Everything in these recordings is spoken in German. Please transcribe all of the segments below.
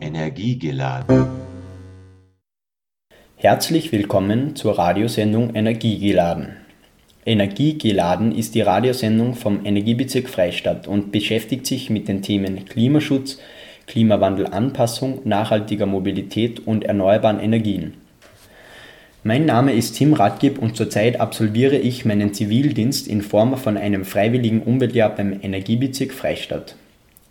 Energiegeladen. Herzlich willkommen zur Radiosendung Energiegeladen. Energiegeladen ist die Radiosendung vom Energiebezirk Freistadt und beschäftigt sich mit den Themen Klimaschutz, Klimawandelanpassung, nachhaltiger Mobilität und erneuerbaren Energien. Mein Name ist Tim Radgib und zurzeit absolviere ich meinen Zivildienst in Form von einem freiwilligen Umweltjahr beim Energiebezirk Freistadt.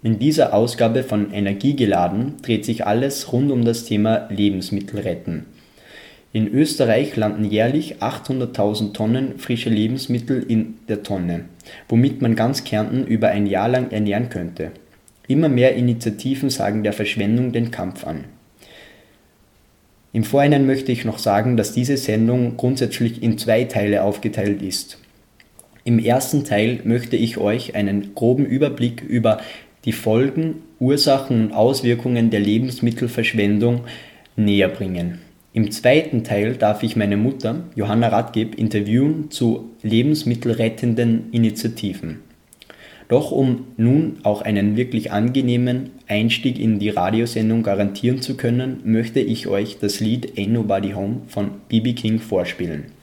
In dieser Ausgabe von Energiegeladen dreht sich alles rund um das Thema Lebensmittel retten. In Österreich landen jährlich 800.000 Tonnen frische Lebensmittel in der Tonne, womit man ganz Kärnten über ein Jahr lang ernähren könnte. Immer mehr Initiativen sagen der Verschwendung den Kampf an. Im Vorhinein möchte ich noch sagen, dass diese Sendung grundsätzlich in zwei Teile aufgeteilt ist. Im ersten Teil möchte ich euch einen groben Überblick über die Folgen, Ursachen und Auswirkungen der Lebensmittelverschwendung näher bringen. Im zweiten Teil darf ich meine Mutter, Johanna Radgeb, interviewen zu lebensmittelrettenden Initiativen. Doch um nun auch einen wirklich angenehmen Einstieg in die Radiosendung garantieren zu können, möchte ich euch das Lied Ain't Nobody Home von BB King vorspielen.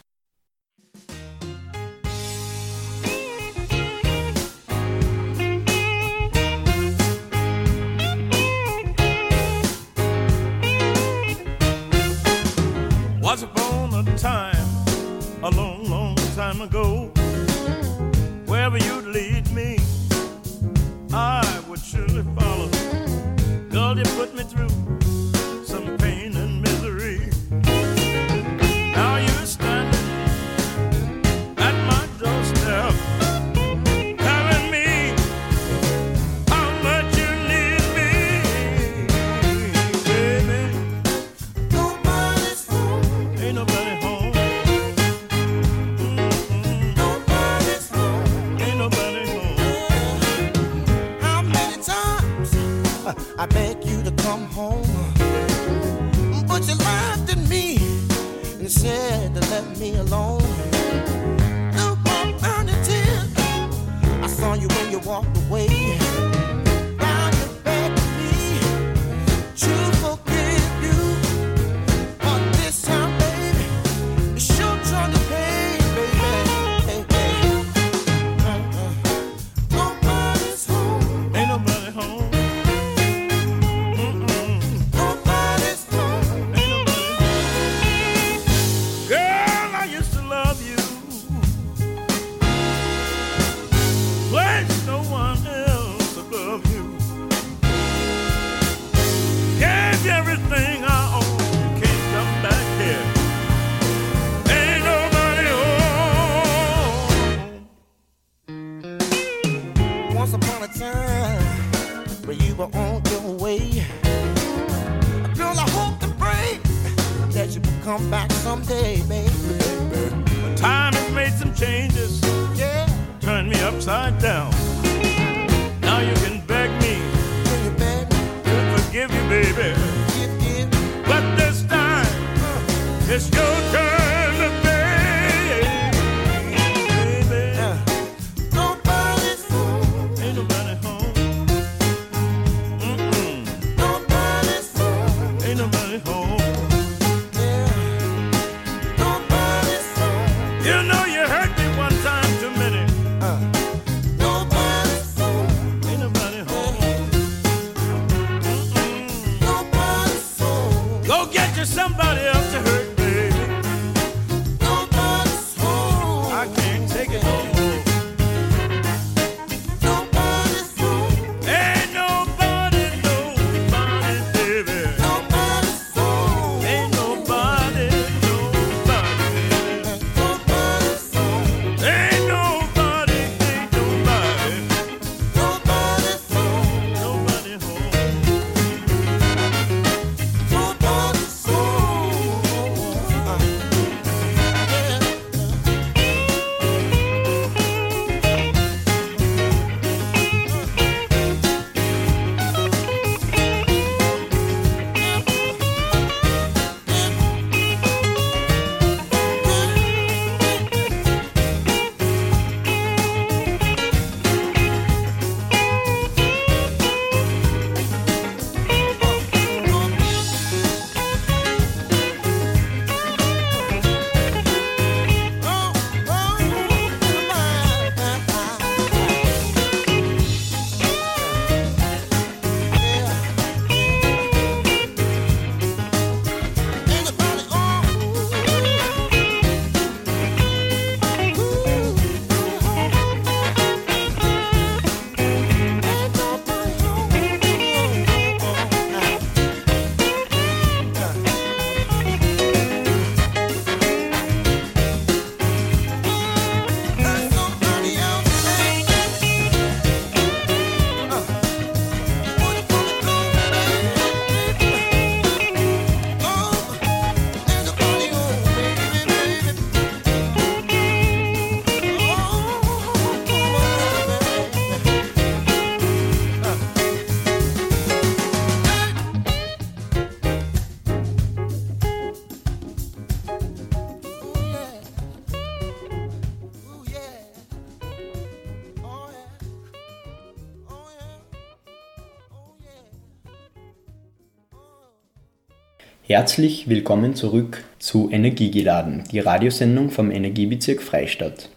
Herzlich willkommen zurück zu Energiegeladen, die Radiosendung vom Energiebezirk Freistadt.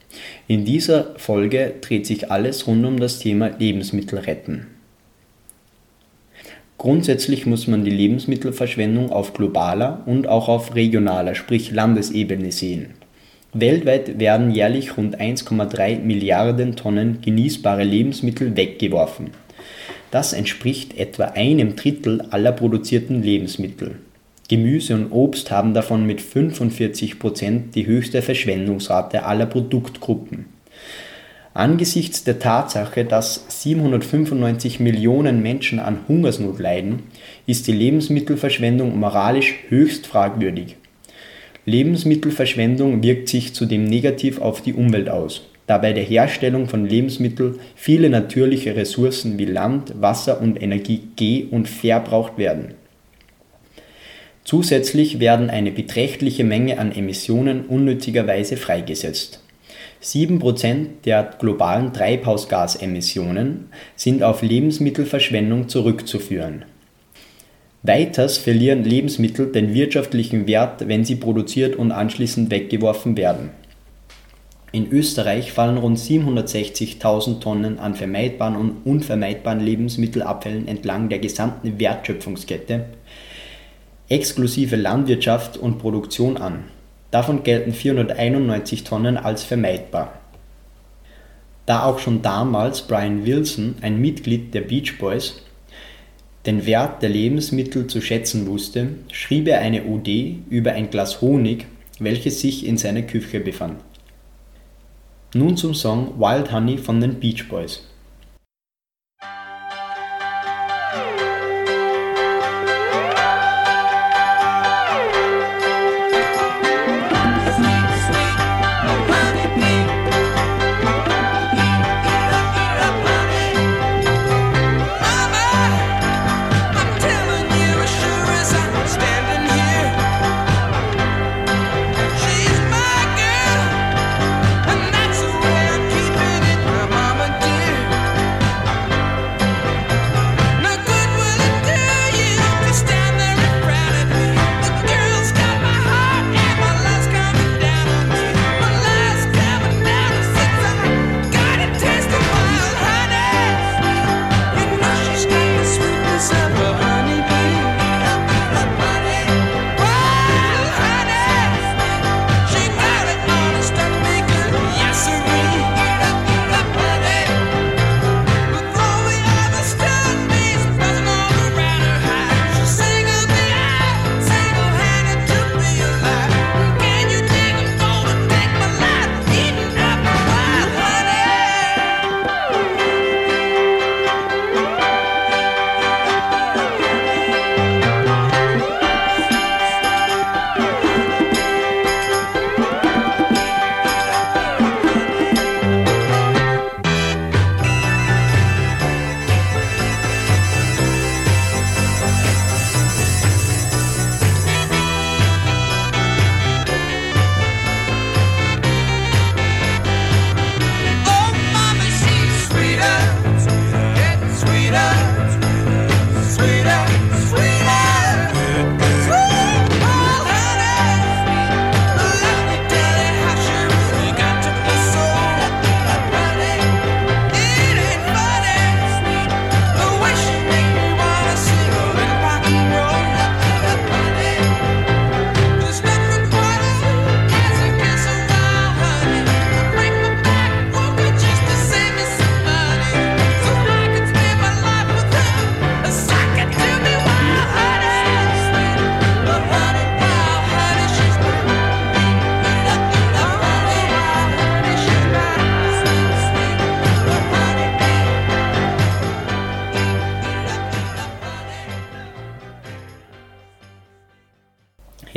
In dieser Folge dreht sich alles rund um das Thema Lebensmittel retten. Grundsätzlich muss man die Lebensmittelverschwendung auf globaler und auch auf regionaler, sprich Landesebene sehen. Weltweit werden jährlich rund 1,3 Milliarden Tonnen genießbare Lebensmittel weggeworfen. Das entspricht etwa einem Drittel aller produzierten Lebensmittel. Gemüse und Obst haben davon mit 45 Prozent die höchste Verschwendungsrate aller Produktgruppen. Angesichts der Tatsache, dass 795 Millionen Menschen an Hungersnot leiden, ist die Lebensmittelverschwendung moralisch höchst fragwürdig. Lebensmittelverschwendung wirkt sich zudem negativ auf die Umwelt aus, da bei der Herstellung von Lebensmitteln viele natürliche Ressourcen wie Land, Wasser und Energie ge- und verbraucht werden. Zusätzlich werden eine beträchtliche Menge an Emissionen unnötigerweise freigesetzt. 7% der globalen Treibhausgasemissionen sind auf Lebensmittelverschwendung zurückzuführen. Weiters verlieren Lebensmittel den wirtschaftlichen Wert, wenn sie produziert und anschließend weggeworfen werden. In Österreich fallen rund 760.000 Tonnen an vermeidbaren und unvermeidbaren Lebensmittelabfällen entlang der gesamten Wertschöpfungskette exklusive Landwirtschaft und Produktion an. Davon gelten 491 Tonnen als vermeidbar. Da auch schon damals Brian Wilson, ein Mitglied der Beach Boys, den Wert der Lebensmittel zu schätzen wusste, schrieb er eine OD über ein Glas Honig, welches sich in seiner Küche befand. Nun zum Song Wild Honey von den Beach Boys.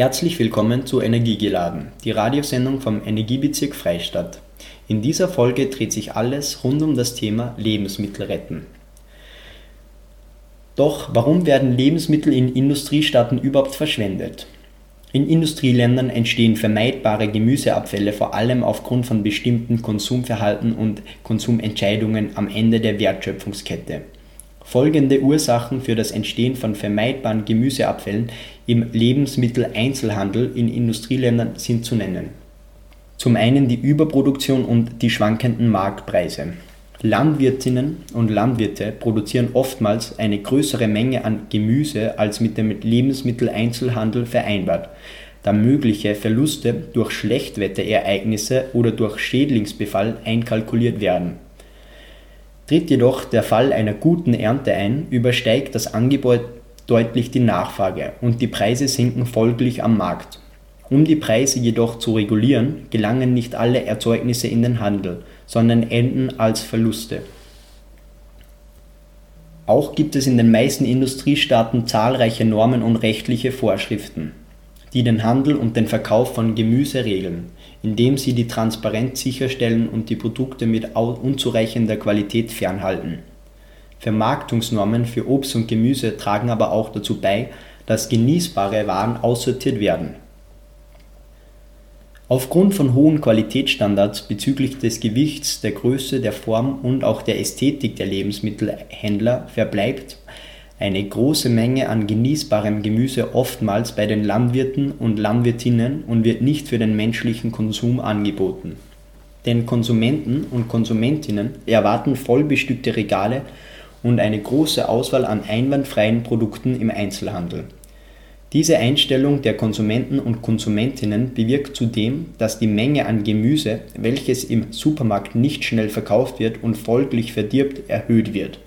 Herzlich willkommen zu Energiegeladen, die Radiosendung vom Energiebezirk Freistadt. In dieser Folge dreht sich alles rund um das Thema Lebensmittel retten. Doch warum werden Lebensmittel in Industriestaaten überhaupt verschwendet? In Industrieländern entstehen vermeidbare Gemüseabfälle vor allem aufgrund von bestimmten Konsumverhalten und Konsumentscheidungen am Ende der Wertschöpfungskette. Folgende Ursachen für das Entstehen von vermeidbaren Gemüseabfällen im Lebensmitteleinzelhandel in Industrieländern sind zu nennen. Zum einen die Überproduktion und die schwankenden Marktpreise. Landwirtinnen und Landwirte produzieren oftmals eine größere Menge an Gemüse als mit dem Lebensmitteleinzelhandel vereinbart, da mögliche Verluste durch Schlechtwetterereignisse oder durch Schädlingsbefall einkalkuliert werden. Tritt jedoch der Fall einer guten Ernte ein, übersteigt das Angebot deutlich die Nachfrage und die Preise sinken folglich am Markt. Um die Preise jedoch zu regulieren, gelangen nicht alle Erzeugnisse in den Handel, sondern enden als Verluste. Auch gibt es in den meisten Industriestaaten zahlreiche Normen und rechtliche Vorschriften, die den Handel und den Verkauf von Gemüse regeln, indem sie die Transparenz sicherstellen und die Produkte mit unzureichender Qualität fernhalten. Vermarktungsnormen für Obst und Gemüse tragen aber auch dazu bei, dass genießbare Waren aussortiert werden Aufgrund von hohen Qualitätsstandards bezüglich des Gewichts, der Größe, der Form und auch der Ästhetik der Lebensmittelhändler verbleibt eine große Menge an genießbarem Gemüse oftmals bei den Landwirten und Landwirtinnen und wird nicht für den menschlichen Konsum angeboten. Denn Konsumenten und Konsumentinnen erwarten vollbestückte Regale und eine große Auswahl an einwandfreien Produkten im Einzelhandel diese Einstellung der Konsumenten und Konsumentinnen bewirkt zudem, dass die Menge an Gemüse, welches im Supermarkt nicht schnell verkauft wird und folglich verdirbt, erhöht wird.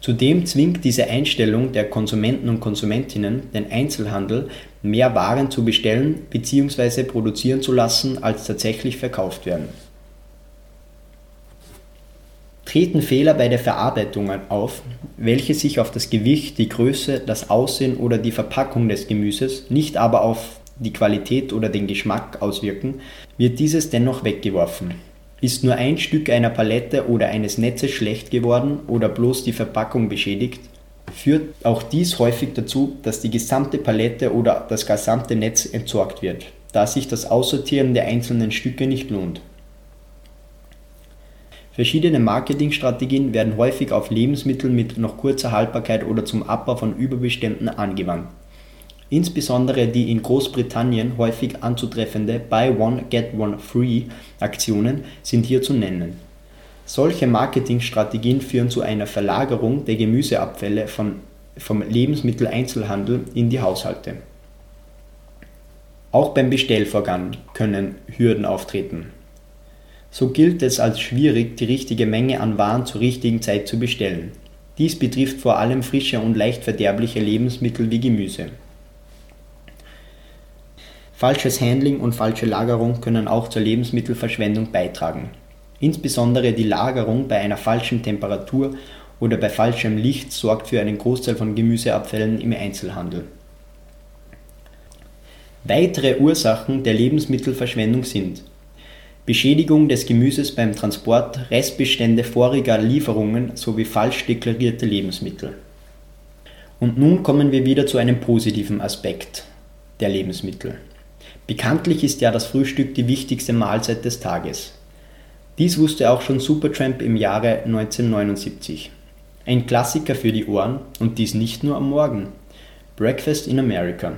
Zudem zwingt diese Einstellung der Konsumenten und Konsumentinnen den Einzelhandel, mehr Waren zu bestellen bzw. produzieren zu lassen, als tatsächlich verkauft werden treten Fehler bei der Verarbeitung auf, welche sich auf das Gewicht, die Größe, das Aussehen oder die Verpackung des Gemüses, nicht aber auf die Qualität oder den Geschmack auswirken, wird dieses dennoch weggeworfen. Ist nur ein Stück einer Palette oder eines Netzes schlecht geworden oder bloß die Verpackung beschädigt, führt auch dies häufig dazu, dass die gesamte Palette oder das gesamte Netz entsorgt wird, da sich das Aussortieren der einzelnen Stücke nicht lohnt. Verschiedene Marketingstrategien werden häufig auf Lebensmittel mit noch kurzer Haltbarkeit oder zum Abbau von Überbeständen angewandt. Insbesondere die in Großbritannien häufig anzutreffende Buy One Get One Free Aktionen sind hier zu nennen. Solche Marketingstrategien führen zu einer Verlagerung der Gemüseabfälle von, vom Lebensmitteleinzelhandel in die Haushalte. Auch beim Bestellvorgang können Hürden auftreten so gilt es als schwierig, die richtige Menge an Waren zur richtigen Zeit zu bestellen. Dies betrifft vor allem frische und leicht verderbliche Lebensmittel wie Gemüse. Falsches Handling und falsche Lagerung können auch zur Lebensmittelverschwendung beitragen. Insbesondere die Lagerung bei einer falschen Temperatur oder bei falschem Licht sorgt für einen Großteil von Gemüseabfällen im Einzelhandel. Weitere Ursachen der Lebensmittelverschwendung sind Beschädigung des Gemüses beim Transport, Restbestände voriger Lieferungen sowie falsch deklarierte Lebensmittel. Und nun kommen wir wieder zu einem positiven Aspekt der Lebensmittel. Bekanntlich ist ja das Frühstück die wichtigste Mahlzeit des Tages. Dies wusste auch schon Supertramp im Jahre 1979. Ein Klassiker für die Ohren und dies nicht nur am Morgen. Breakfast in America.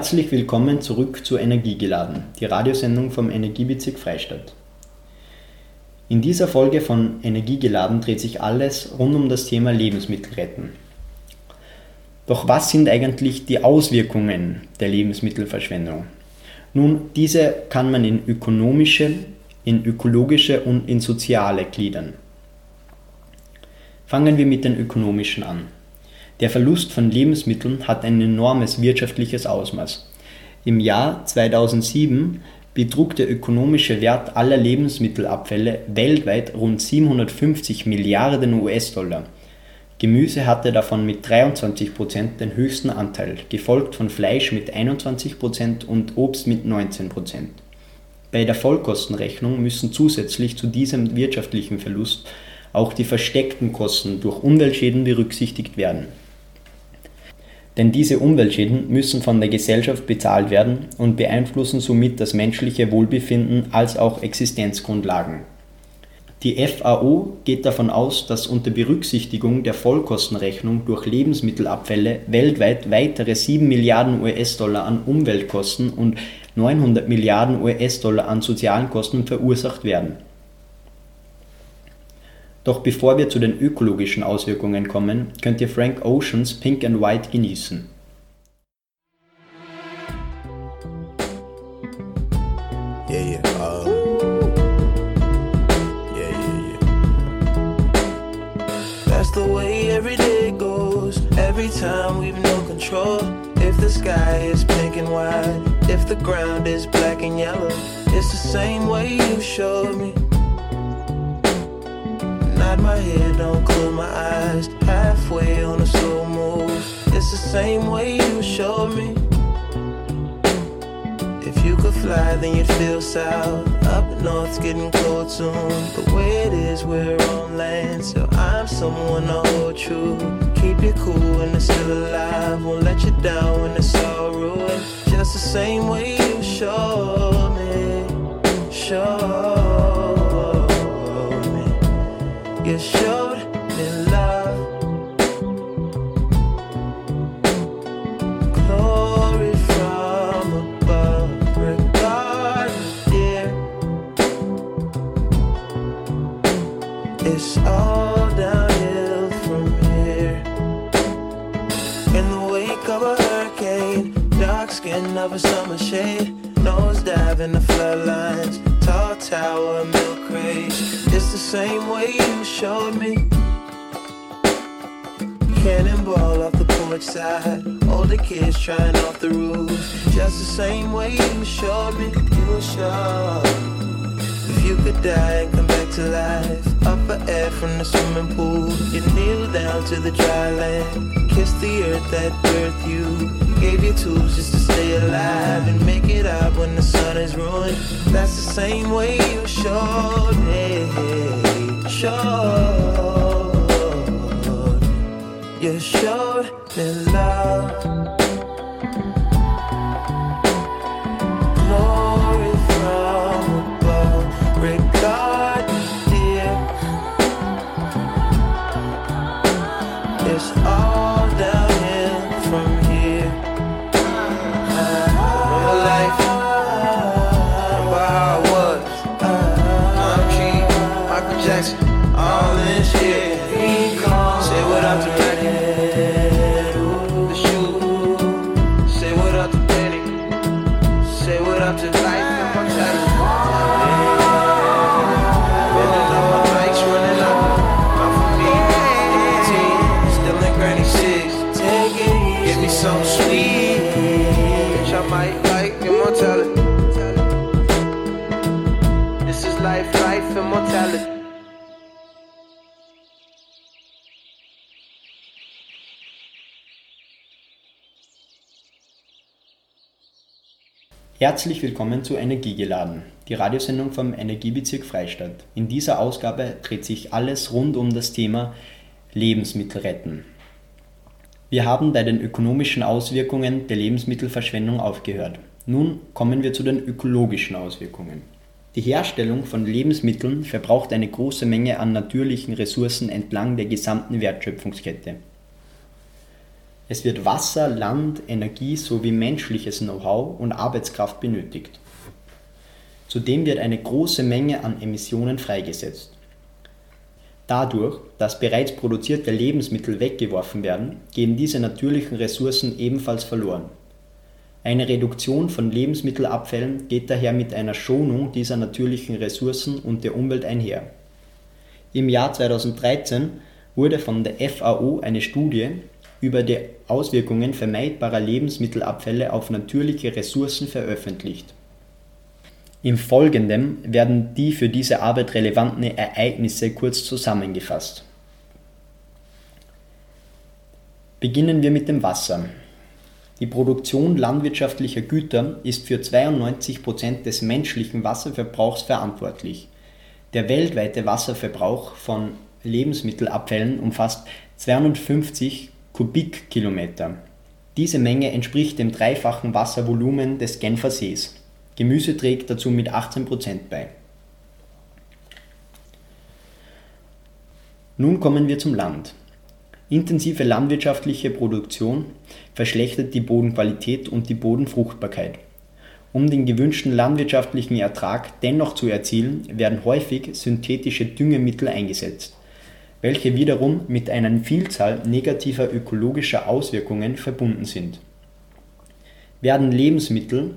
Herzlich willkommen zurück zu Energiegeladen, die Radiosendung vom Energiebezirk Freistadt. In dieser Folge von Energiegeladen dreht sich alles rund um das Thema Lebensmittel retten. Doch was sind eigentlich die Auswirkungen der Lebensmittelverschwendung? Nun, diese kann man in ökonomische, in ökologische und in soziale gliedern. Fangen wir mit den ökonomischen an. Der Verlust von Lebensmitteln hat ein enormes wirtschaftliches Ausmaß. Im Jahr 2007 betrug der ökonomische Wert aller Lebensmittelabfälle weltweit rund 750 Milliarden US-Dollar. Gemüse hatte davon mit 23 Prozent den höchsten Anteil, gefolgt von Fleisch mit 21 Prozent und Obst mit 19%. Prozent. Bei der Vollkostenrechnung müssen zusätzlich zu diesem wirtschaftlichen Verlust auch die versteckten Kosten durch Umweltschäden berücksichtigt werden. Denn diese Umweltschäden müssen von der Gesellschaft bezahlt werden und beeinflussen somit das menschliche Wohlbefinden als auch Existenzgrundlagen. Die FAO geht davon aus, dass unter Berücksichtigung der Vollkostenrechnung durch Lebensmittelabfälle weltweit weitere 7 Milliarden US-Dollar an Umweltkosten und 900 Milliarden US-Dollar an sozialen Kosten verursacht werden. Doch bevor wir zu den ökologischen Auswirkungen kommen, könnt ihr Frank Oceans Pink and White genießen. Yeah, yeah. Uh, time we've no control. If the sky is pink and white, if the ground is black and yellow, it's the same way you showed me. My head, don't close my eyes. Halfway on a slow move. It's the same way you showed me. If you could fly, then you'd feel south. Up north's getting cold soon. The way it is, we're on land. So I'm someone to hold true. Keep you cool when it's still alive. Won't let you down when it's all ruined. Just the same way you showed me. Showed. Showed me love. Glory from above. Regard, dear. It's all downhill from here. In the wake of a hurricane, dark skin summer shade, in the floodlines, tall tower, same way you showed me. Cannonball off the porch side, older kids trying off the roof. Just the same way you showed me, you showed. If you could die and come back to life, up for air from the swimming pool, you kneel down to the dry land, kiss the earth that birthed you, gave you tools just to stay alive and make it out when the sun is ruined. That's the same way you showed me, showed. You showed me love. Herzlich willkommen zu Energiegeladen, die Radiosendung vom Energiebezirk Freistadt. In dieser Ausgabe dreht sich alles rund um das Thema Lebensmittel retten. Wir haben bei den ökonomischen Auswirkungen der Lebensmittelverschwendung aufgehört. Nun kommen wir zu den ökologischen Auswirkungen. Die Herstellung von Lebensmitteln verbraucht eine große Menge an natürlichen Ressourcen entlang der gesamten Wertschöpfungskette. Es wird Wasser, Land, Energie sowie menschliches Know-how und Arbeitskraft benötigt. Zudem wird eine große Menge an Emissionen freigesetzt. Dadurch, dass bereits produzierte Lebensmittel weggeworfen werden, gehen diese natürlichen Ressourcen ebenfalls verloren. Eine Reduktion von Lebensmittelabfällen geht daher mit einer Schonung dieser natürlichen Ressourcen und der Umwelt einher. Im Jahr 2013 wurde von der FAO eine Studie über die Auswirkungen vermeidbarer Lebensmittelabfälle auf natürliche Ressourcen veröffentlicht im Folgenden werden die für diese Arbeit relevanten Ereignisse kurz zusammengefasst. Beginnen wir mit dem Wasser. Die Produktion landwirtschaftlicher Güter ist für 92 Prozent des menschlichen Wasserverbrauchs verantwortlich. Der weltweite Wasserverbrauch von Lebensmittelabfällen umfasst 250 Kubikkilometer. Diese Menge entspricht dem dreifachen Wasservolumen des Genfer Sees. Gemüse trägt dazu mit 18% bei. Nun kommen wir zum Land. Intensive landwirtschaftliche Produktion verschlechtert die Bodenqualität und die Bodenfruchtbarkeit. Um den gewünschten landwirtschaftlichen Ertrag dennoch zu erzielen, werden häufig synthetische Düngemittel eingesetzt, welche wiederum mit einer Vielzahl negativer ökologischer Auswirkungen verbunden sind. Werden Lebensmittel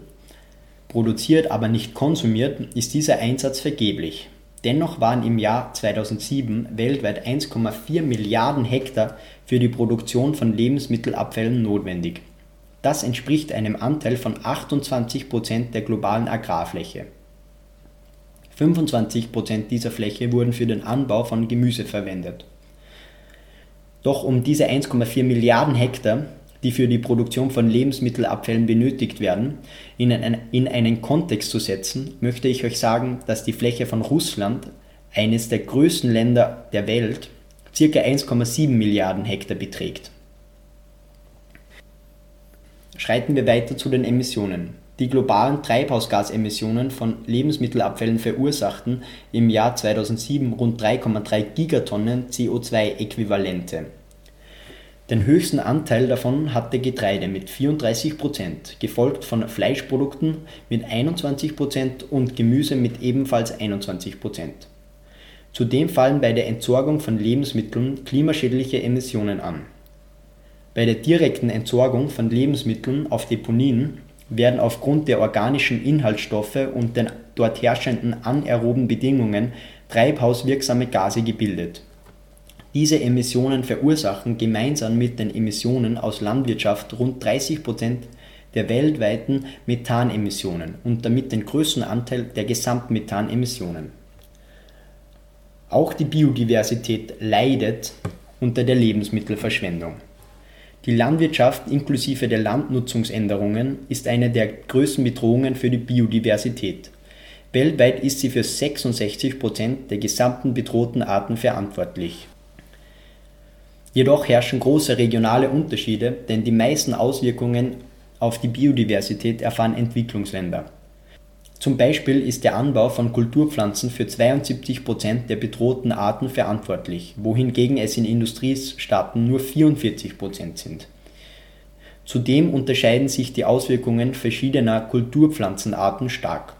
produziert, aber nicht konsumiert, ist dieser Einsatz vergeblich. Dennoch waren im Jahr 2007 weltweit 1,4 Milliarden Hektar für die Produktion von Lebensmittelabfällen notwendig. Das entspricht einem Anteil von 28 Prozent der globalen Agrarfläche. 25 Prozent dieser Fläche wurden für den Anbau von Gemüse verwendet. Doch um diese 1,4 Milliarden Hektar die für die Produktion von Lebensmittelabfällen benötigt werden, in, ein, in einen Kontext zu setzen, möchte ich euch sagen, dass die Fläche von Russland, eines der größten Länder der Welt, ca. 1,7 Milliarden Hektar beträgt. Schreiten wir weiter zu den Emissionen. Die globalen Treibhausgasemissionen von Lebensmittelabfällen verursachten im Jahr 2007 rund 3,3 Gigatonnen CO2-Äquivalente. Den höchsten Anteil davon hatte Getreide mit 34 Prozent, gefolgt von Fleischprodukten mit 21 Prozent und Gemüse mit ebenfalls 21 Prozent. Zudem fallen bei der Entsorgung von Lebensmitteln klimaschädliche Emissionen an. Bei der direkten Entsorgung von Lebensmitteln auf Deponien werden aufgrund der organischen Inhaltsstoffe und den dort herrschenden anaeroben Bedingungen treibhauswirksame Gase gebildet diese Emissionen verursachen gemeinsam mit den Emissionen aus Landwirtschaft rund 30 Prozent der weltweiten Methanemissionen und damit den größten Anteil der Gesamtmethanemissionen. Auch die Biodiversität leidet unter der Lebensmittelverschwendung. Die Landwirtschaft inklusive der Landnutzungsänderungen ist eine der größten Bedrohungen für die Biodiversität. Weltweit ist sie für 66 Prozent der gesamten bedrohten Arten verantwortlich Jedoch herrschen große regionale Unterschiede, denn die meisten Auswirkungen auf die Biodiversität erfahren Entwicklungsländer. Zum Beispiel ist der Anbau von Kulturpflanzen für 72 Prozent der bedrohten Arten verantwortlich, wohingegen es in Industriestaaten nur 44 Prozent sind. Zudem unterscheiden sich die Auswirkungen verschiedener Kulturpflanzenarten stark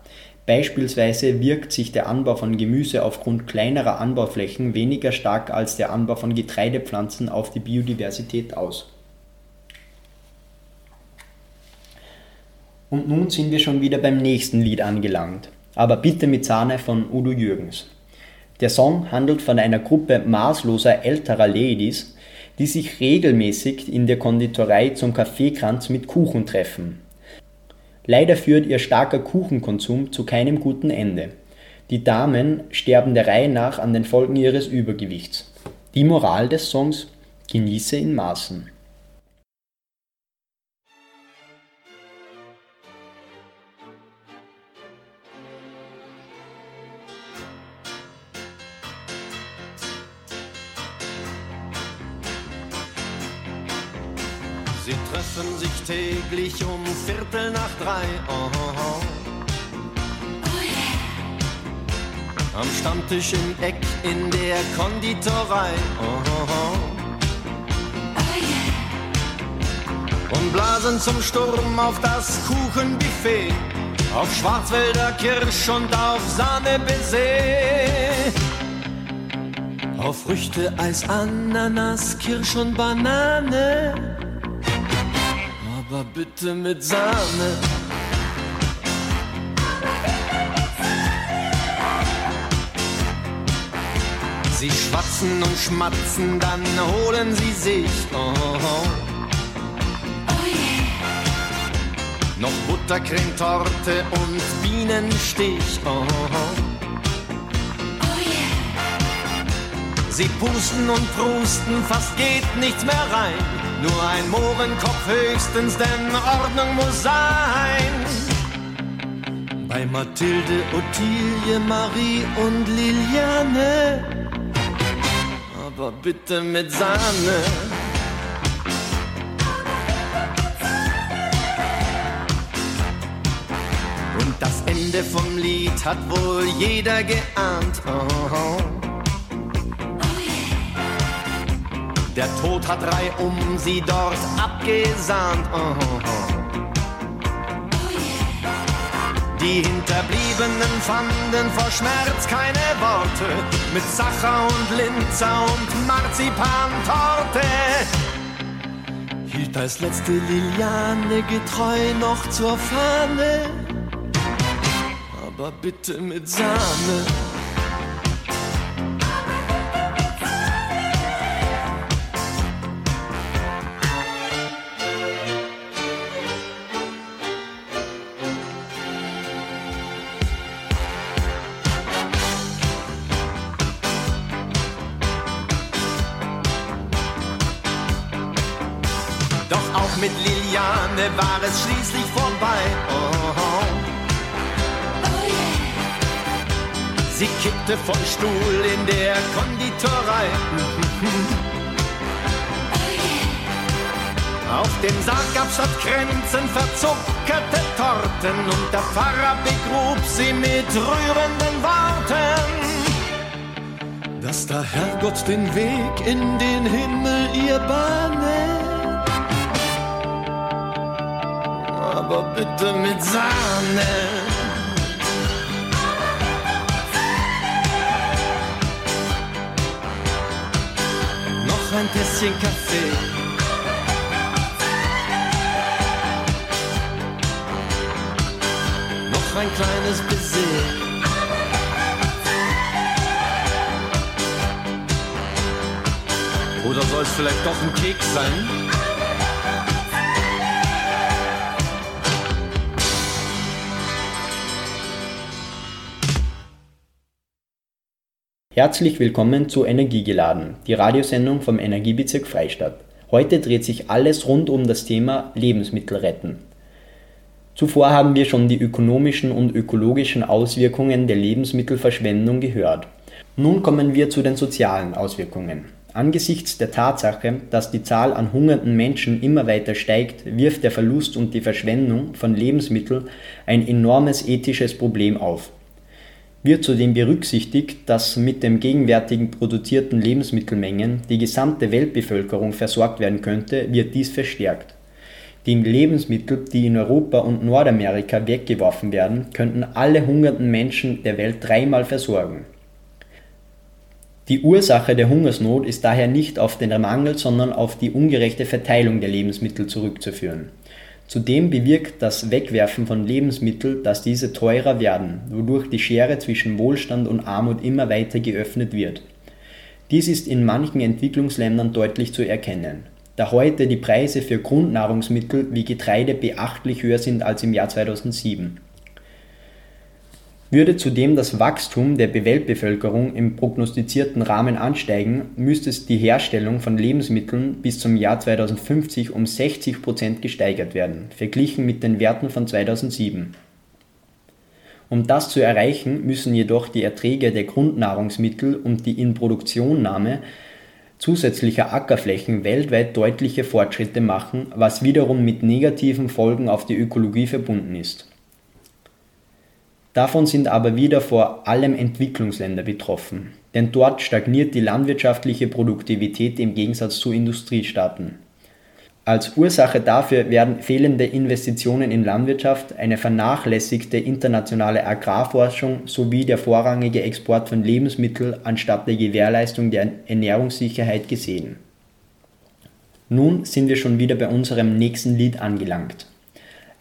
Beispielsweise wirkt sich der Anbau von Gemüse aufgrund kleinerer Anbauflächen weniger stark als der Anbau von Getreidepflanzen auf die Biodiversität aus. Und nun sind wir schon wieder beim nächsten Lied angelangt, aber bitte mit Sahne von Udo Jürgens. Der Song handelt von einer Gruppe maßloser älterer Ladies, die sich regelmäßig in der Konditorei zum Kaffeekranz mit Kuchen treffen. Leider führt ihr starker Kuchenkonsum zu keinem guten Ende. Die Damen sterben der Reihe nach an den Folgen ihres Übergewichts. Die Moral des Songs: Genieße in Maßen. Täglich um Viertel nach drei. Oh, oh, oh. Am Stammtisch im Eck in der Konditorei. Oh, oh, oh. und blasen zum Sturm auf das Kuchenbuffet, auf Schwarzwälder Kirsch und auf Sahne auf Früchte, Eis, Ananas, Kirsch und Banane, bitte mit Sahne. Sie schwatzen und schmatzen, dann holen sie sich. Oh, oh. Noch Buttercremetorte und Bienenstich. Oh, Sie pusten und prusten, fast geht nichts mehr rein. Nur ein Mohrenkopf höchstens, denn Ordnung muss sein. Bei Mathilde, Ottilie, Marie und Liliane. Aber bitte mit Sahne. Und das Ende vom Lied hat wohl jeder geahnt. Oh. Der Tod hat Drei um sie dort abgesahnt. Oh, oh, oh. Die Hinterbliebenen fanden vor Schmerz keine Worte mit Sacher und Linzer und Marzipantorte. Hielt als letzte Liliane getreu noch zur Fahne, aber bitte mit Sahne. Mit Liliane war es schließlich vorbei. Oh, oh. Sie kippte vom Stuhl in der Konditorei. Auf dem Sarg gab's statt Kränzen verzuckerte Torten und der Pfarrer begrub sie mit rührenden Worten. Dass der Herrgott den Weg in den Himmel ihr bahne. Aber bitte mit Sahne. Noch ein Tässchen Kaffee. Noch ein kleines Baiser. Oder soll es vielleicht doch ein Keks sein? Herzlich willkommen zu Energiegeladen, die Radiosendung vom Energiebezirk Freistadt. Heute dreht sich alles rund um das Thema Lebensmittel retten. Zuvor haben wir schon die ökonomischen und ökologischen Auswirkungen der Lebensmittelverschwendung gehört. Nun kommen wir zu den sozialen Auswirkungen. Angesichts der Tatsache, dass die Zahl an hungernden Menschen immer weiter steigt, wirft der Verlust und die Verschwendung von Lebensmitteln ein enormes ethisches Problem auf. Wird zudem berücksichtigt, dass mit den gegenwärtigen produzierten Lebensmittelmengen die gesamte Weltbevölkerung versorgt werden könnte, wird dies verstärkt. Die Lebensmittel, die in Europa und Nordamerika weggeworfen werden, könnten alle hungernden Menschen der Welt dreimal versorgen. Die Ursache der Hungersnot ist daher nicht auf den Mangel, sondern auf die ungerechte Verteilung der Lebensmittel zurückzuführen. Zudem bewirkt das Wegwerfen von Lebensmitteln, dass diese teurer werden, wodurch die Schere zwischen Wohlstand und Armut immer weiter geöffnet wird. Dies ist in manchen Entwicklungsländern deutlich zu erkennen, da heute die Preise für Grundnahrungsmittel wie Getreide beachtlich höher sind als im Jahr 2007. Würde zudem das Wachstum der Weltbevölkerung im prognostizierten Rahmen ansteigen, müsste die Herstellung von Lebensmitteln bis zum Jahr 2050 um 60 Prozent gesteigert werden, verglichen mit den Werten von 2007. Um das zu erreichen, müssen jedoch die Erträge der Grundnahrungsmittel und die Inproduktionnahme zusätzlicher Ackerflächen weltweit deutliche Fortschritte machen, was wiederum mit negativen Folgen auf die Ökologie verbunden ist Davon sind aber wieder vor allem Entwicklungsländer betroffen, denn dort stagniert die landwirtschaftliche Produktivität im Gegensatz zu Industriestaaten. Als Ursache dafür werden fehlende Investitionen in Landwirtschaft, eine vernachlässigte internationale Agrarforschung sowie der vorrangige Export von Lebensmitteln anstatt der Gewährleistung der Ernährungssicherheit gesehen. Nun sind wir schon wieder bei unserem nächsten Lied angelangt.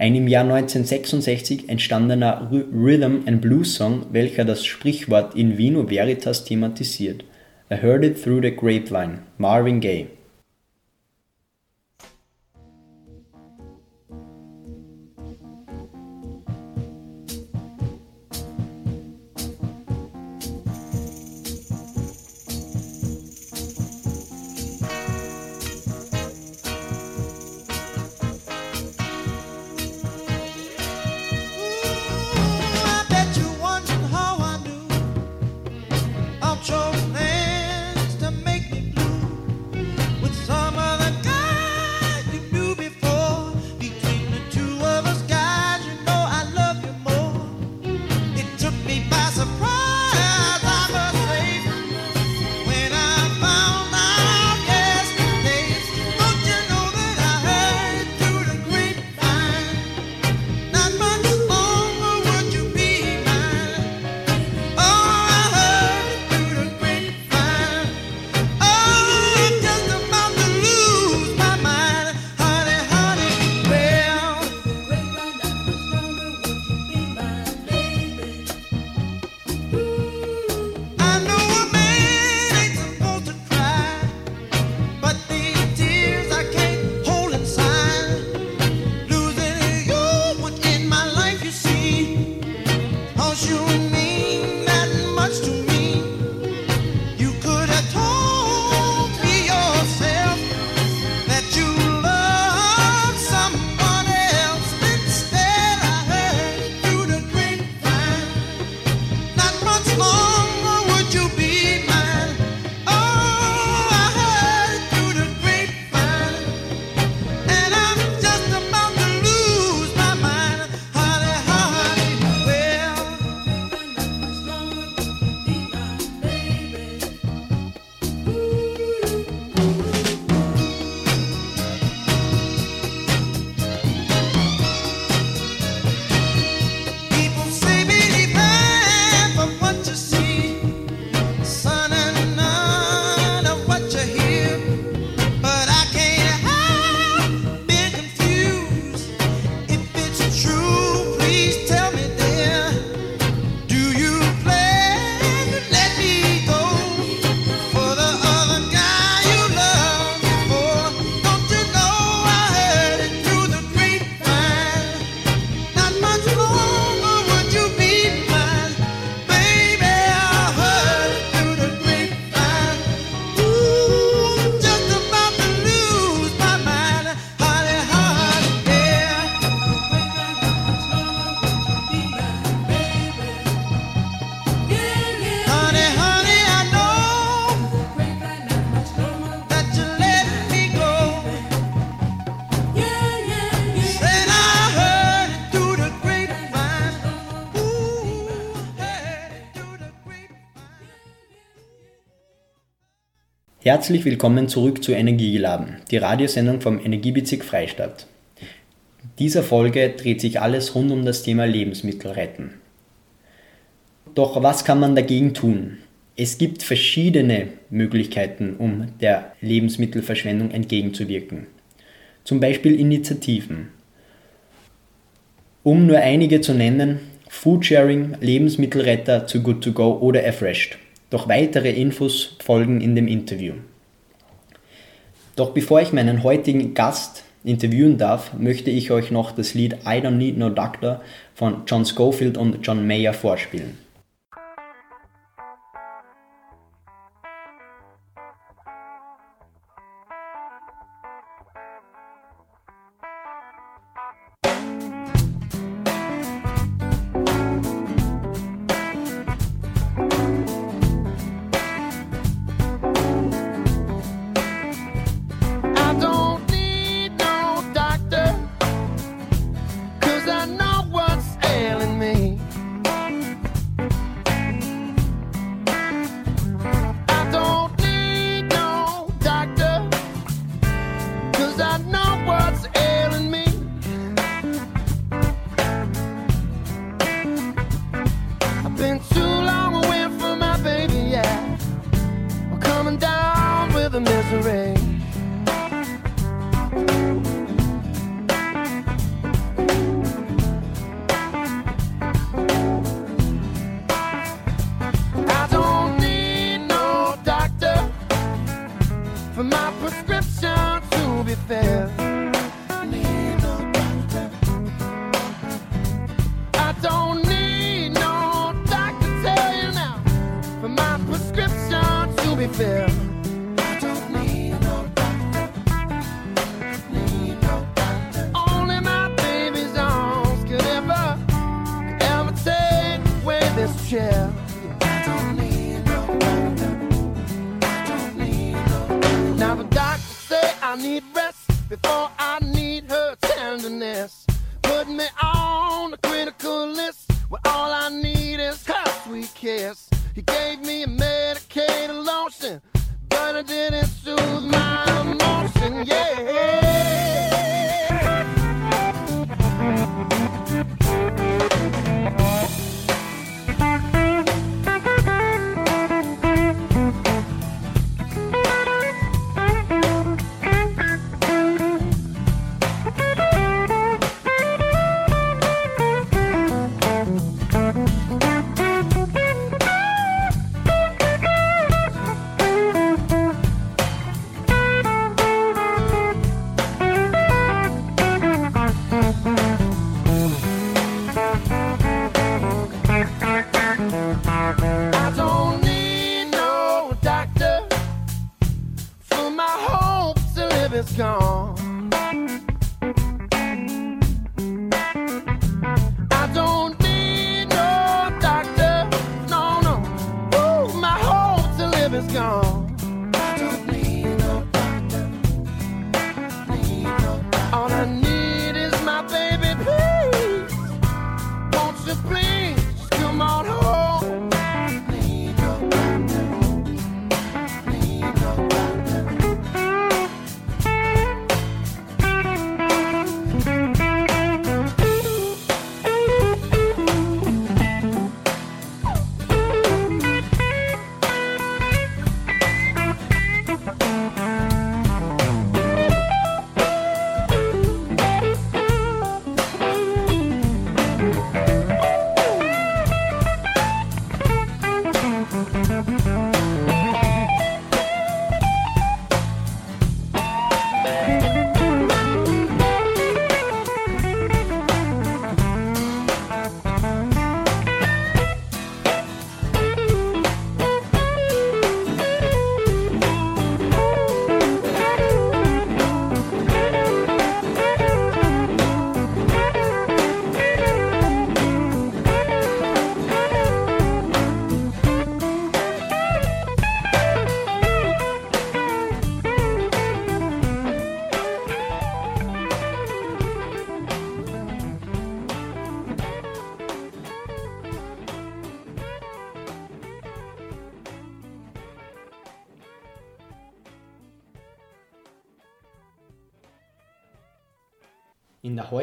Ein im Jahr 1966 entstandener Rhythm and Blues Song, welcher das Sprichwort in vino veritas thematisiert. I heard it through the grapevine, Marvin Gaye. Herzlich willkommen zurück zu Energiegeladen, die Radiosendung vom Energiebezirk Freistadt. In dieser Folge dreht sich alles rund um das Thema Lebensmittel retten. Doch was kann man dagegen tun? Es gibt verschiedene Möglichkeiten, um der Lebensmittelverschwendung entgegenzuwirken. Zum Beispiel Initiativen. Um nur einige zu nennen, Foodsharing, Lebensmittelretter, Too Good To Go oder Erfreshed. Doch weitere Infos folgen in dem Interview. Doch bevor ich meinen heutigen Gast interviewen darf, möchte ich euch noch das Lied I Don't Need No Doctor von John Schofield und John Mayer vorspielen.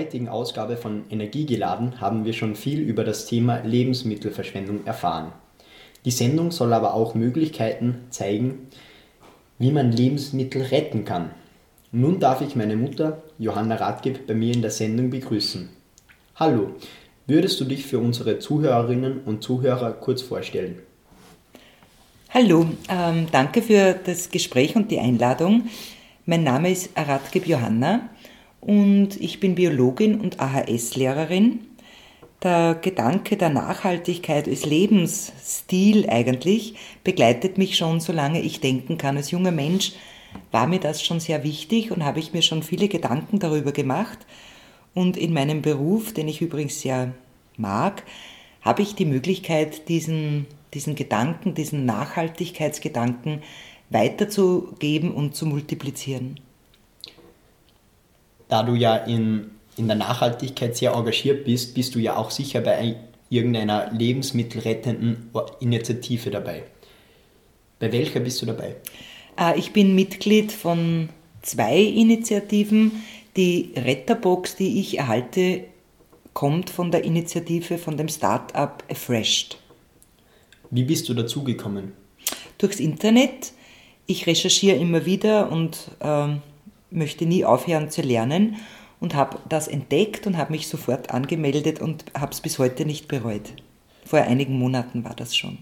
Heutigen Ausgabe von Energiegeladen haben wir schon viel über das Thema Lebensmittelverschwendung erfahren. Die Sendung soll aber auch Möglichkeiten zeigen, wie man Lebensmittel retten kann. Nun darf ich meine Mutter Johanna Radgeb bei mir in der Sendung begrüßen. Hallo, würdest du dich für unsere Zuhörerinnen und Zuhörer kurz vorstellen? Hallo, ähm, danke für das Gespräch und die Einladung. Mein Name ist Aratgeb Johanna und ich bin Biologin und AHS-Lehrerin. Der Gedanke der Nachhaltigkeit als Lebensstil eigentlich begleitet mich schon, solange ich denken kann. Als junger Mensch war mir das schon sehr wichtig und habe ich mir schon viele Gedanken darüber gemacht. Und in meinem Beruf, den ich übrigens sehr mag, habe ich die Möglichkeit, diesen, diesen Gedanken, diesen Nachhaltigkeitsgedanken weiterzugeben und zu multiplizieren. Da du ja in, in der Nachhaltigkeit sehr engagiert bist, bist du ja auch sicher bei irgendeiner lebensmittelrettenden Initiative dabei. Bei welcher bist du dabei? Äh, Ich bin Mitglied von zwei Initiativen. Die Retterbox, die ich erhalte, kommt von der Initiative von dem Start-up Afreshed. Wie bist du dazugekommen? Durchs Internet. Ich recherchiere immer wieder und ähm, möchte nie aufhören zu lernen und habe das entdeckt und habe mich sofort angemeldet und habe es bis heute nicht bereut. Vor einigen Monaten war das schon.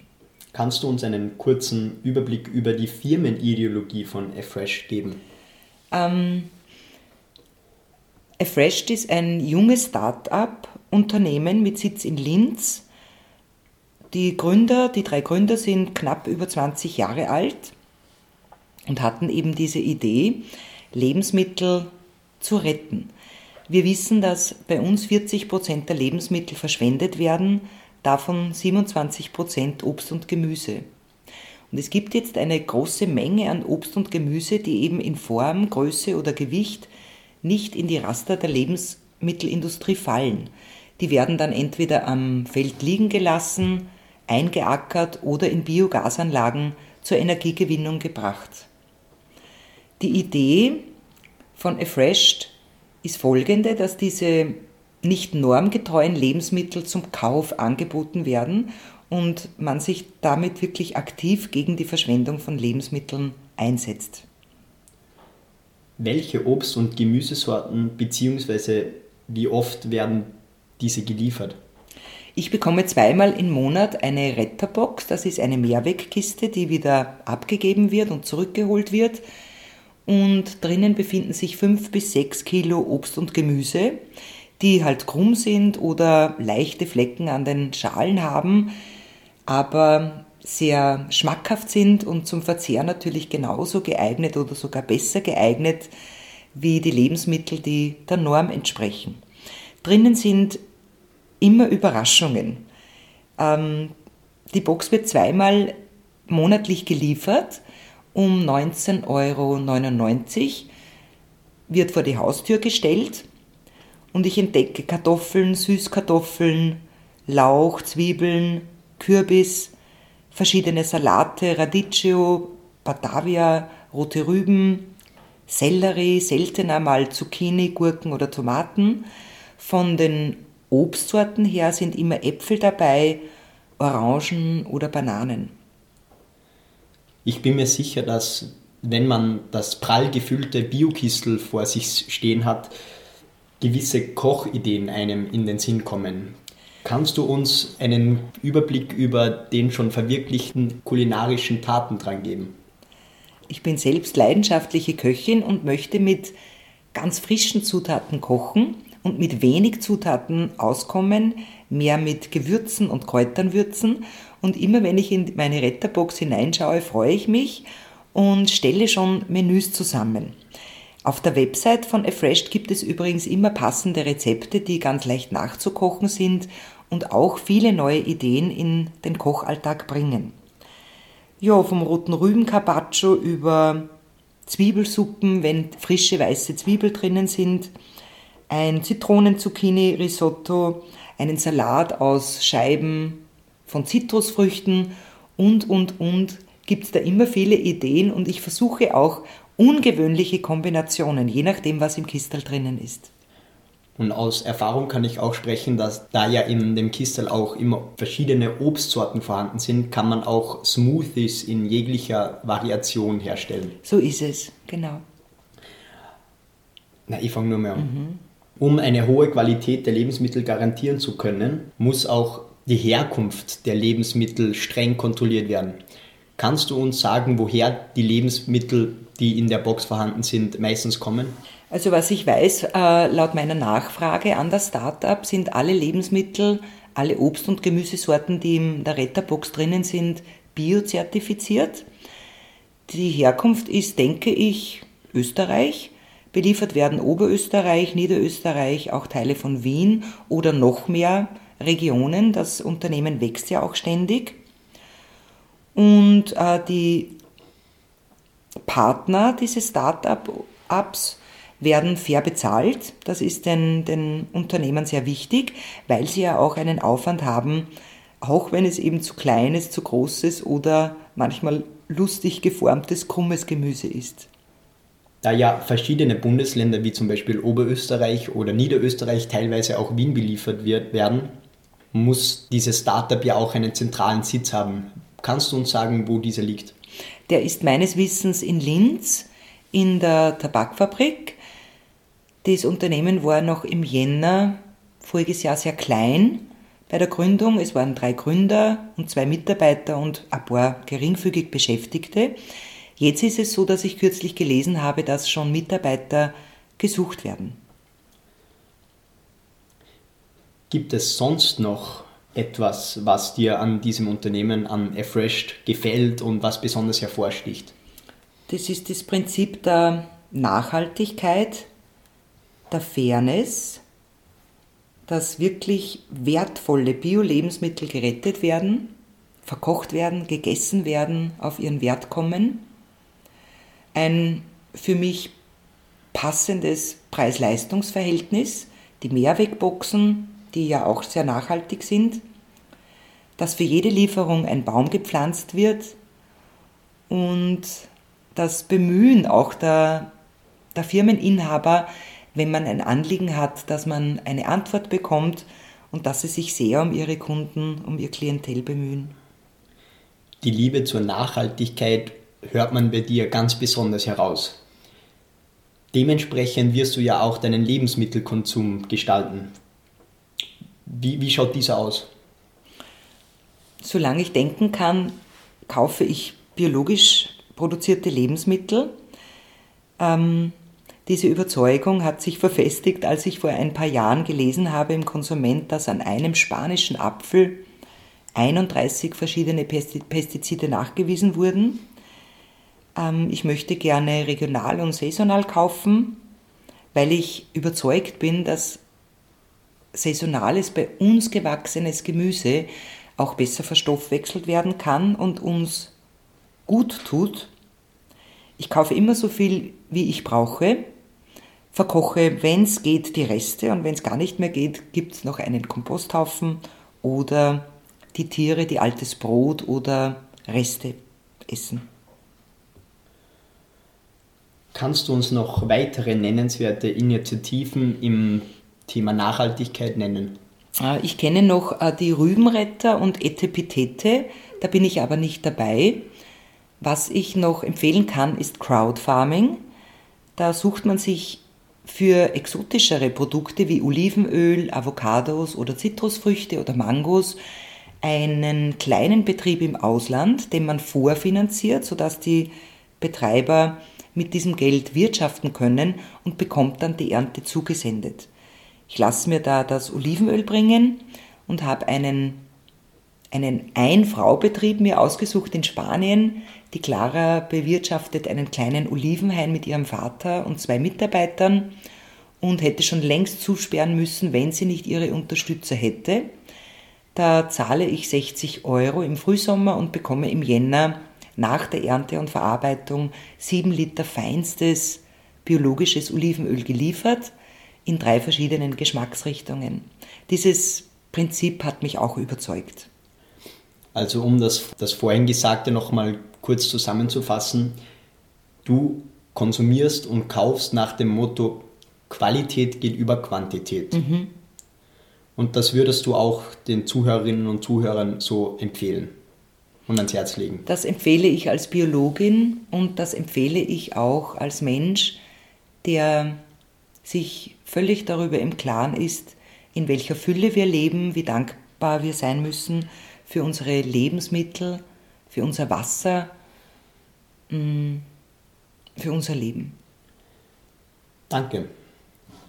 Kannst du uns einen kurzen Überblick über die Firmenideologie von Afresh geben? Ähm, Afreshed ist ein junges Start-up-Unternehmen mit Sitz in Linz. Die Gründer, die drei Gründer sind knapp über 20 Jahre alt und hatten eben diese Idee, Lebensmittel zu retten. Wir wissen, dass bei uns 40 Prozent der Lebensmittel verschwendet werden, davon 27 Prozent Obst und Gemüse. Und es gibt jetzt eine große Menge an Obst und Gemüse, die eben in Form, Größe oder Gewicht nicht in die Raster der Lebensmittelindustrie fallen. Die werden dann entweder am Feld liegen gelassen, eingeackert oder in Biogasanlagen zur Energiegewinnung gebracht. Die Idee von Afreshed ist folgende, dass diese nicht normgetreuen Lebensmittel zum Kauf angeboten werden und man sich damit wirklich aktiv gegen die Verschwendung von Lebensmitteln einsetzt. Welche Obst- und Gemüsesorten bzw. wie oft werden diese geliefert? Ich bekomme zweimal im Monat eine Retterbox, das ist eine Mehrwegkiste, die wieder abgegeben wird und zurückgeholt wird. Und drinnen befinden sich fünf bis sechs Kilo Obst und Gemüse, die halt krumm sind oder leichte Flecken an den Schalen haben, aber sehr schmackhaft sind und zum Verzehr natürlich genauso geeignet oder sogar besser geeignet wie die Lebensmittel, die der Norm entsprechen. Drinnen sind immer Überraschungen. Ähm, die Box wird zweimal monatlich geliefert um 19,99 Euro, wird vor die Haustür gestellt und ich entdecke Kartoffeln, Süßkartoffeln, Lauch, Zwiebeln, Kürbis, verschiedene Salate, Radicchio, Batavia, rote Rüben, Sellerie, seltener mal Zucchini, Gurken oder Tomaten. Von den Obstsorten her sind immer Äpfel dabei, Orangen oder Bananen. Ich bin mir sicher, dass wenn man das prall gefüllte Biokistel vor sich stehen hat, gewisse Kochideen einem in den Sinn kommen. Kannst du uns einen Überblick über den schon verwirklichten kulinarischen Tatendrang geben? Ich bin selbst leidenschaftliche Köchin und möchte mit ganz frischen Zutaten kochen und mit wenig Zutaten auskommen, mehr mit Gewürzen und Kräutern würzen. Und immer wenn ich in meine Retterbox hineinschaue, freue ich mich und stelle schon Menüs zusammen. Auf der Website von Afreshed gibt es übrigens immer passende Rezepte, die ganz leicht nachzukochen sind und auch viele neue Ideen in den Kochalltag bringen. Ja, vom roten Rüben-Carpaccio über Zwiebelsuppen, wenn frische weiße Zwiebel drinnen sind, ein Zitronen-Zucchini-Risotto, einen Salat aus Scheiben von Zitrusfrüchten und, und, und gibt es da immer viele Ideen und ich versuche auch ungewöhnliche Kombinationen, je nachdem, was im Kistel drinnen ist. Und aus Erfahrung kann ich auch sprechen, dass da ja in dem Kistel auch immer verschiedene Obstsorten vorhanden sind, kann man auch Smoothies in jeglicher Variation herstellen. So ist es, genau. Na, ich fange nur mal an. Mhm. Um eine hohe Qualität der Lebensmittel garantieren zu können, muss auch die Herkunft der Lebensmittel streng kontrolliert werden. Kannst du uns sagen, woher die Lebensmittel, die in der Box vorhanden sind, meistens kommen? Also was ich weiß, äh, laut meiner Nachfrage an das Startup sind alle Lebensmittel, alle Obst- und Gemüsesorten, die in der Retterbox drinnen sind, biozertifiziert. Die Herkunft ist, denke ich, Österreich. Beliefert werden Oberösterreich, Niederösterreich, auch Teile von Wien oder noch mehr Regionen. Das Unternehmen wächst ja auch ständig. Und äh, die Partner dieses Start-ups werden fair bezahlt. Das ist den, den Unternehmen sehr wichtig, weil sie ja auch einen Aufwand haben, auch wenn es eben zu kleines, zu großes oder manchmal lustig geformtes, krummes Gemüse ist. Da ja verschiedene Bundesländer wie zum Beispiel Oberösterreich oder Niederösterreich, teilweise auch Wien beliefert wird, werden, muss dieses Startup ja auch einen zentralen Sitz haben. Kannst du uns sagen, wo dieser liegt? Der ist meines Wissens in Linz in der Tabakfabrik. Das Unternehmen war noch im Jänner voriges Jahr sehr klein bei der Gründung. Es waren drei Gründer und zwei Mitarbeiter und ein paar geringfügig Beschäftigte. Jetzt ist es so, dass ich kürzlich gelesen habe, dass schon Mitarbeiter gesucht werden. Gibt es sonst noch etwas, was dir an diesem Unternehmen, an Afreshed gefällt und was besonders hervorsticht? Das ist das Prinzip der Nachhaltigkeit, der Fairness, dass wirklich wertvolle Bio-Lebensmittel gerettet werden verkocht werden, gegessen werden, auf ihren Wert kommen. Ein für mich passendes Preis-Leistungs-Verhältnis, die Mehrwegboxen, die ja auch sehr nachhaltig sind, dass für jede Lieferung ein Baum gepflanzt wird und das Bemühen auch der, der Firmeninhaber, wenn man ein Anliegen hat, dass man eine Antwort bekommt und dass sie sich sehr um ihre Kunden, um ihr Klientel bemühen. Die Liebe zur Nachhaltigkeit hört man bei dir ganz besonders heraus. Dementsprechend wirst du ja auch deinen Lebensmittelkonsum gestalten. Wie, wie schaut dieser aus? Solange ich denken kann, kaufe ich biologisch produzierte Lebensmittel. Ähm, diese Überzeugung hat sich verfestigt, als ich vor ein paar Jahren gelesen habe im Konsument, dass an einem spanischen Apfel 31 verschiedene Pestizide nachgewiesen wurden. Ähm, ich möchte gerne regional und saisonal kaufen, weil ich überzeugt bin, dass saisonales bei uns gewachsenes Gemüse auch besser verstoffwechselt werden kann und uns gut tut. Ich kaufe immer so viel, wie ich brauche verkoche, wenn es geht, die Reste und wenn es gar nicht mehr geht, gibt es noch einen Komposthaufen oder die Tiere, die altes Brot oder Reste essen. Kannst du uns noch weitere nennenswerte Initiativen im Thema Nachhaltigkeit nennen? Äh, ich kenne noch äh, die Rübenretter und Etepetete, da bin ich aber nicht dabei. Was ich noch empfehlen kann, ist Crowdfarming. Da sucht man sich für exotischere Produkte wie Olivenöl, Avocados oder Zitrusfrüchte oder Mangos einen kleinen Betrieb im Ausland, den man vorfinanziert, sodass die Betreiber mit diesem Geld wirtschaften können und bekommt dann die Ernte zugesendet. Ich lasse mir da das Olivenöl bringen und habe einen, einen Ein-Frau-Betrieb mir ausgesucht in Spanien. Die Clara bewirtschaftet einen kleinen Olivenhain mit ihrem Vater und zwei Mitarbeitern und hätte schon längst zusperren müssen, wenn sie nicht ihre Unterstützer hätte. Da zahle ich 60 Euro im Frühsommer und bekomme im Jänner nach der Ernte und Verarbeitung 7 Liter feinstes biologisches Olivenöl geliefert in drei verschiedenen Geschmacksrichtungen. Dieses Prinzip hat mich auch überzeugt. Also um das, das vorhin Gesagte nochmal kurz zusammenzufassen, du konsumierst und kaufst nach dem Motto Qualität geht über Quantität. Mhm. Und das würdest du auch den Zuhörerinnen und Zuhörern so empfehlen und ans Herz legen. Das empfehle ich als Biologin und das empfehle ich auch als Mensch, der sich völlig darüber im Klaren ist, in welcher Fülle wir leben, wie dankbar wir sein müssen für unsere Lebensmittel, für unser Wasser, mm, für unser Leben. Danke.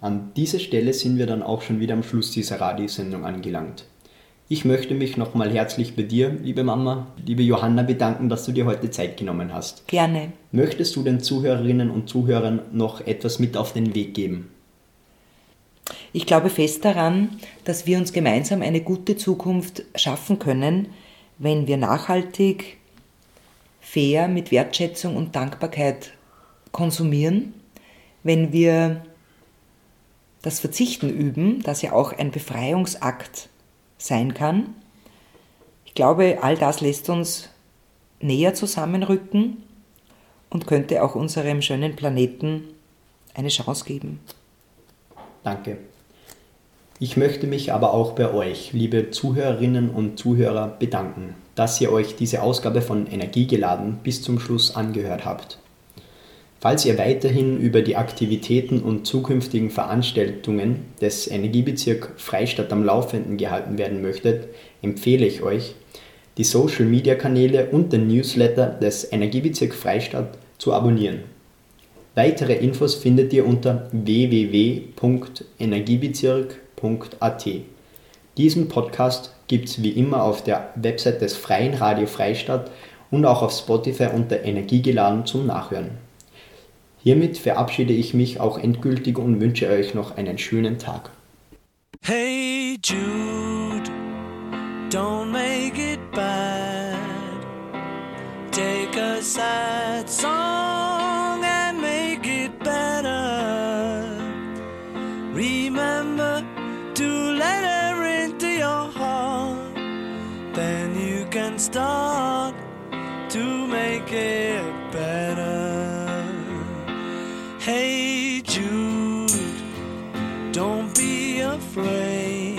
An dieser Stelle sind wir dann auch schon wieder am Schluss dieser Radiosendung angelangt. Ich möchte mich nochmal herzlich bei dir, liebe Mama, liebe Johanna, bedanken, dass du dir heute Zeit genommen hast. Gerne. Möchtest du den Zuhörerinnen und Zuhörern noch etwas mit auf den Weg geben? Ich glaube fest daran, dass wir uns gemeinsam eine gute Zukunft schaffen können, wenn wir nachhaltig, fair, mit Wertschätzung und Dankbarkeit konsumieren, wenn wir das Verzichten üben, das ja auch ein Befreiungsakt sein kann. Ich glaube, all das lässt uns näher zusammenrücken und könnte auch unserem schönen Planeten eine Chance geben. Danke. Ich möchte mich aber auch bei euch, liebe Zuhörerinnen und Zuhörer, bedanken, dass ihr euch diese Ausgabe von Energiegeladen bis zum Schluss angehört habt. Falls ihr weiterhin über die Aktivitäten und zukünftigen Veranstaltungen des Energiebezirk Freistadt am Laufenden gehalten werden möchtet, empfehle ich euch, die Social-Media-Kanäle und den Newsletter des Energiebezirk Freistadt zu abonnieren. Weitere Infos findet ihr unter www.energiebezirk.at. Diesen Podcast gibt es wie immer auf der Website des Freien Radio Freistadt und auch auf Spotify unter Energiegeladen zum Nachhören. Hiermit verabschiede ich mich auch endgültig und wünsche euch noch einen schönen Tag. Hey Jude, don't make it bad. Take a sad song can start to make it better. Hey Jude, don't be afraid.